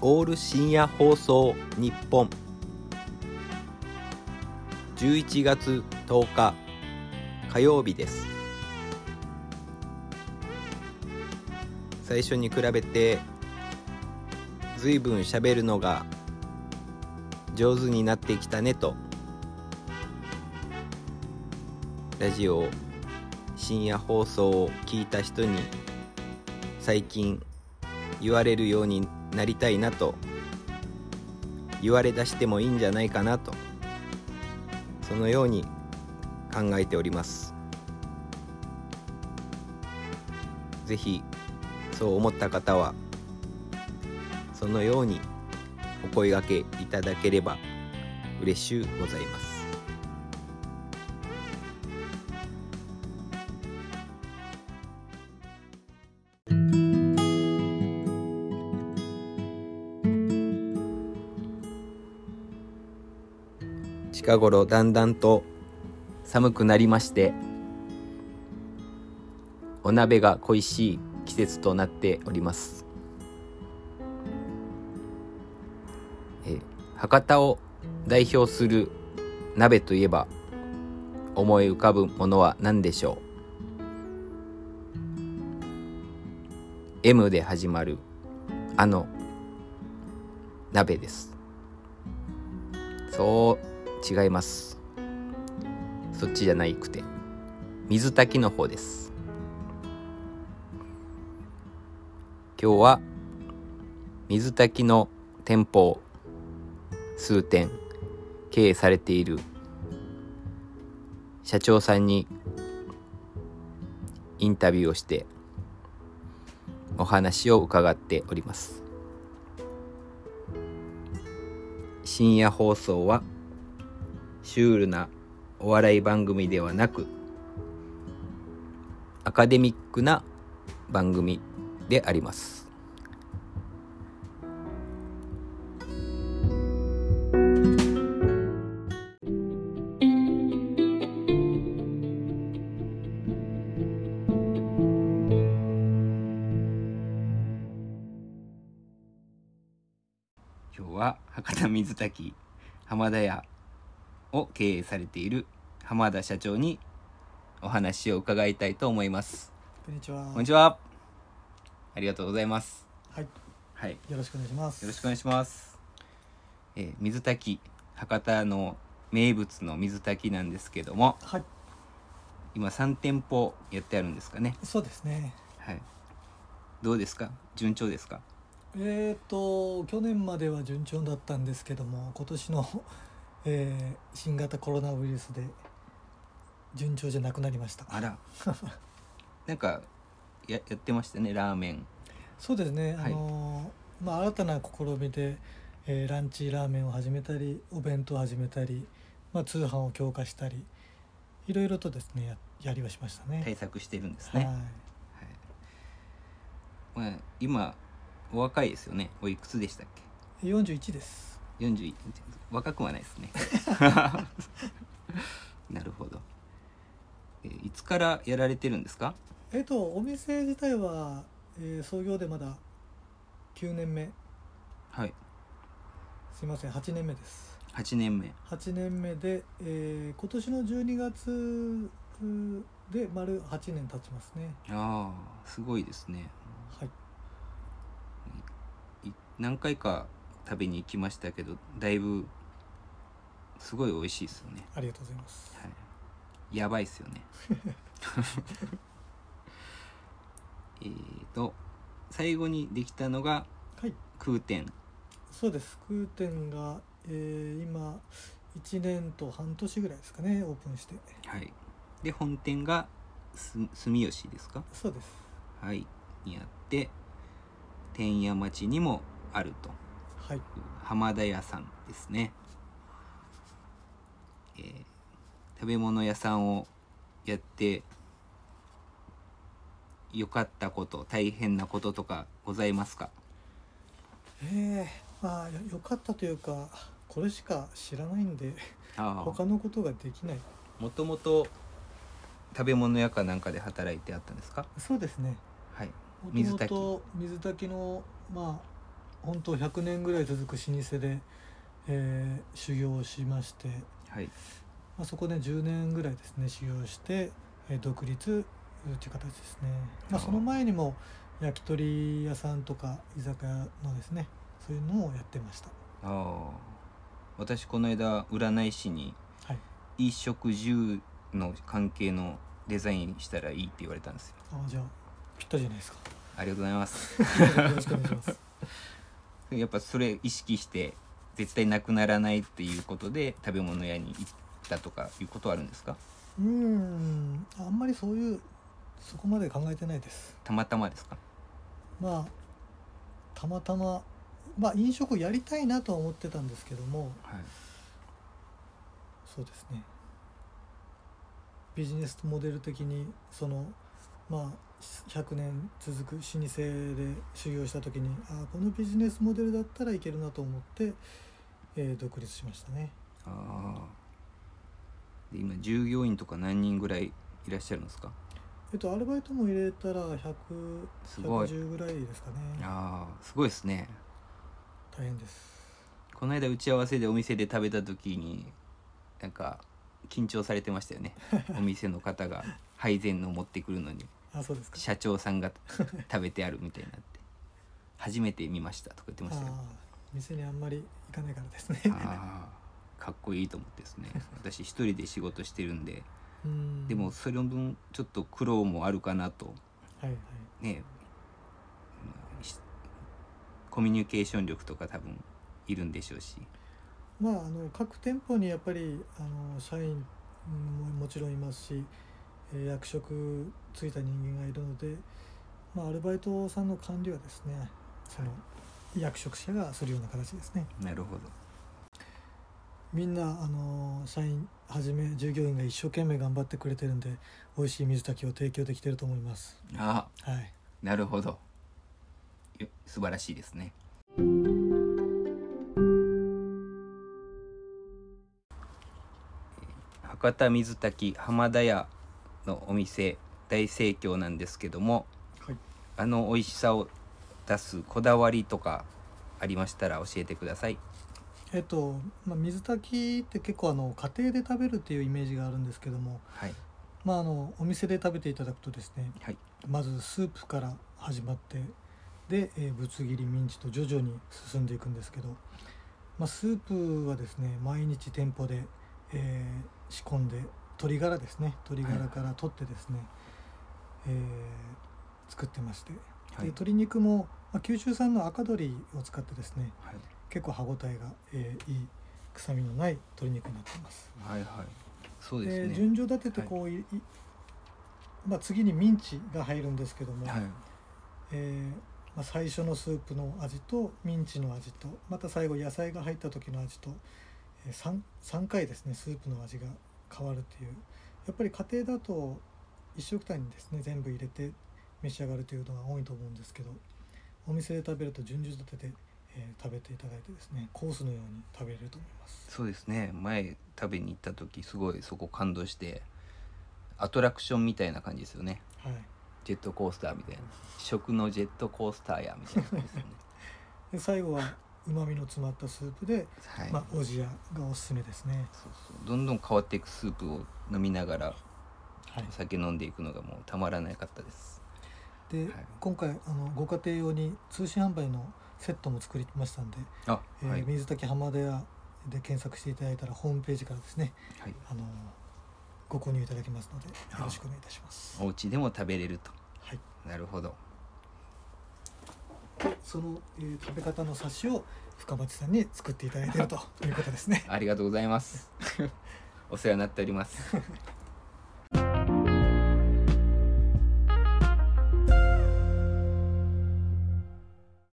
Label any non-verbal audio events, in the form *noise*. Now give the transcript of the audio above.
オール深夜放送日本。11月10日火曜日です。最初に比べてずいぶん喋るのが上手になってきたねとラジオ深夜放送を聞いた人に最近言われるようになりたいなと言われ出してもいいんじゃないかなとそのように考えております。是非そう思った方はそのようにお声がけいただければ嬉しゅうございます。近頃だんだんと寒くなりましてお鍋が恋しい季節となっております。え博多を代表する鍋といえば思い浮かぶものは何でしょう？M で始まるあの鍋です。そう違います。そっちじゃないくて水炊きの方です。今日は水炊きの店舗数店経営されている社長さんにインタビューをしてお話を伺っております。深夜放送はシュールなお笑い番組ではなくアカデミックな番組であります。今日は博多水炊き浜田屋を経営されている浜田社長にお話を伺いたいと思います。こんにちは。こんにちは。ありがとうございます。はい、はい。よろしくお願いします。よろしくお願いします。えー水炊き博多の名物の水炊きなんですけども。はい、今3店舗やってあるんですかね。そうですね。はい。どうですか？順調ですか？えっ、と去年までは順調だったんですけども、今年の、えー新型コロナウイルスで順調じゃなくなりました。あら *laughs* なんかややってましたねラーメンそうですね。はいあのーまあ新たな試みで、えーランチラーメンを始めたり、お弁当を始めたり、まあ通販を強化したり、いろいろとですねややりはしましたね。対策してるんですはいね、。まあ、今お若いですよねおいくつでしたっ41です。け41若くはないですね。*laughs* なるほど、えーいつからやられてるんですか？えっ、とお店自体は、えー創業でまだ9年目。はい。すいません8年目です。8年目。8年目で、えー今年の12月で丸8年経ちますね。ああすごいですね。はいい何回か食べに行きましたけどだいぶすごい美味しいですよね、ありがとうございます。はい、やばいっすよね。*laughs* えーと最後にできたのがはい。空店そうです。空店が、えー今1年と半年ぐらいですかねオープンして。はい。で本店がす住吉ですか？そうです。はい。にあって天屋町にもあると。はい浜田屋さんですね、えー食べ物屋さんをやって良かったこと大変なこととかございますか？えー、まあよよかったというかこれしか知らないんであ他のことができない。もともと食べ物屋かなんかで働いてあったんですか？そうですね。はい。も水炊き。水炊きのまあ本当100年ぐらい続く老舗で、えー修行をしまして、はい。まあ、そこで10年ぐらいですね修行して、えー独立という形ですね、まあ、その前にも焼き鳥屋さんとか居酒屋のですねそういうのもやってました。ああ私この間占い師にはい。衣食住の関係のデザインしたらいいって言われたんですよ。あじゃあぴったりじゃないですか。ありがとうございます。*laughs* よろしくお願いしますやっぱそれ意識して絶対なくならないっていうことで食べ物屋に行ったとかいうことはあるんですか？うーんあんまりそういうそこまで考えてないです。たまたまですか？まあたまたままあ飲食をやりたいなとは思ってたんですけどもはい。そうですね。ビジネスモデル的にそのまあ100年続く老舗で修行した時にあこのビジネスモデルだったらいけるなと思って、えー独立しましたね。ああで今従業員とか何人ぐらいいらっしゃるんですか？えっとアルバイトも入れたらすごい。100110ぐらいですかね。ああすごいですね。大変です。この間打ち合わせでお店で食べた時になんか緊張されてましたよね。*laughs* お店の方が配膳の持ってくるのにあそうですか。社長さんが *laughs* 食べてあるみたいになって初めて見ましたとか言ってましたよ。店にあんまり行かないからですね。ああかっこいいと思ってですね。*laughs* 私一人で仕事してるんでうん。でもその分ちょっと苦労もあるかなと。はいはい。ねコミュニケーション力とか多分いるんでしょうし。まあ、あの各店舗にやっぱりあの社員ももちろんいますし、えー役職ついた人間がいるので、まあ、アルバイトさんの管理はですねその役職者がするような形ですね。なるほど。みんなあの社員はじめ従業員が一生懸命頑張ってくれてるんで美味しい水炊きを提供できてると思います。あはい。なるほど。よ素晴らしいですね。博多水炊き浜田屋のお店大盛況なんですけどもはい。あの美味しさを出すこだわりとかありましたら教えてください。えっと、まあ、水炊きって結構あの家庭で食べるっていうイメージがあるんですけども、はい。まあ、あのお店で食べていただくとですねはい。まずスープから始まってで、えーぶつ切りミンチと徐々に進んでいくんですけど、まあ、スープはですね毎日店舗で、えー仕込んで鶏ガラですね。鶏ガラから取ってですね、えー作ってまして、はい。で鶏肉も、まあ、九州産の赤鶏を使ってですねはい。結構歯ごたえが、えーいい臭みのない鶏肉になっています。はいはい。そうでですね。順序立ててこう、い。いまあ、次にミンチが入るんですけども、はい。えーまあ、最初のスープの味とミンチの味とまた最後野菜が入った時の味と、えー、3, 3回ですねスープの味が変わるっていう。やっぱり家庭だと一食単にですね全部入れて召し上がるというのが多いと思うんですけどお店で食べると順序立てて、えー食べていただいてですねコースのように食べれると思います。そうですね。前食べに行った時すごいそこ感動してアトラクションみたいな感じですよね。はい。ジェットコースターみたいな。食のジェットコースターやみたいな感じですよね。*laughs* で最後はうまみの詰まったスープで、はい、まあ、おじやがおすすめですね。そうそう。どんどん変わっていくスープを飲みながらはい。お酒飲んでいくのがもうたまらなかったです。で、はい。今回あのご家庭用に通信販売のセットも作りましたんで、あえーはい、水炊き浜田屋で検索していただいたらホームページからですねはい、あのご購入いただけますのでよろしくお願いいたします。お家でも食べれると。はい、なるほどでその、えー食べ方の冊子を深町さんに作っていただいているということですね。ありがとうございますお世話になっております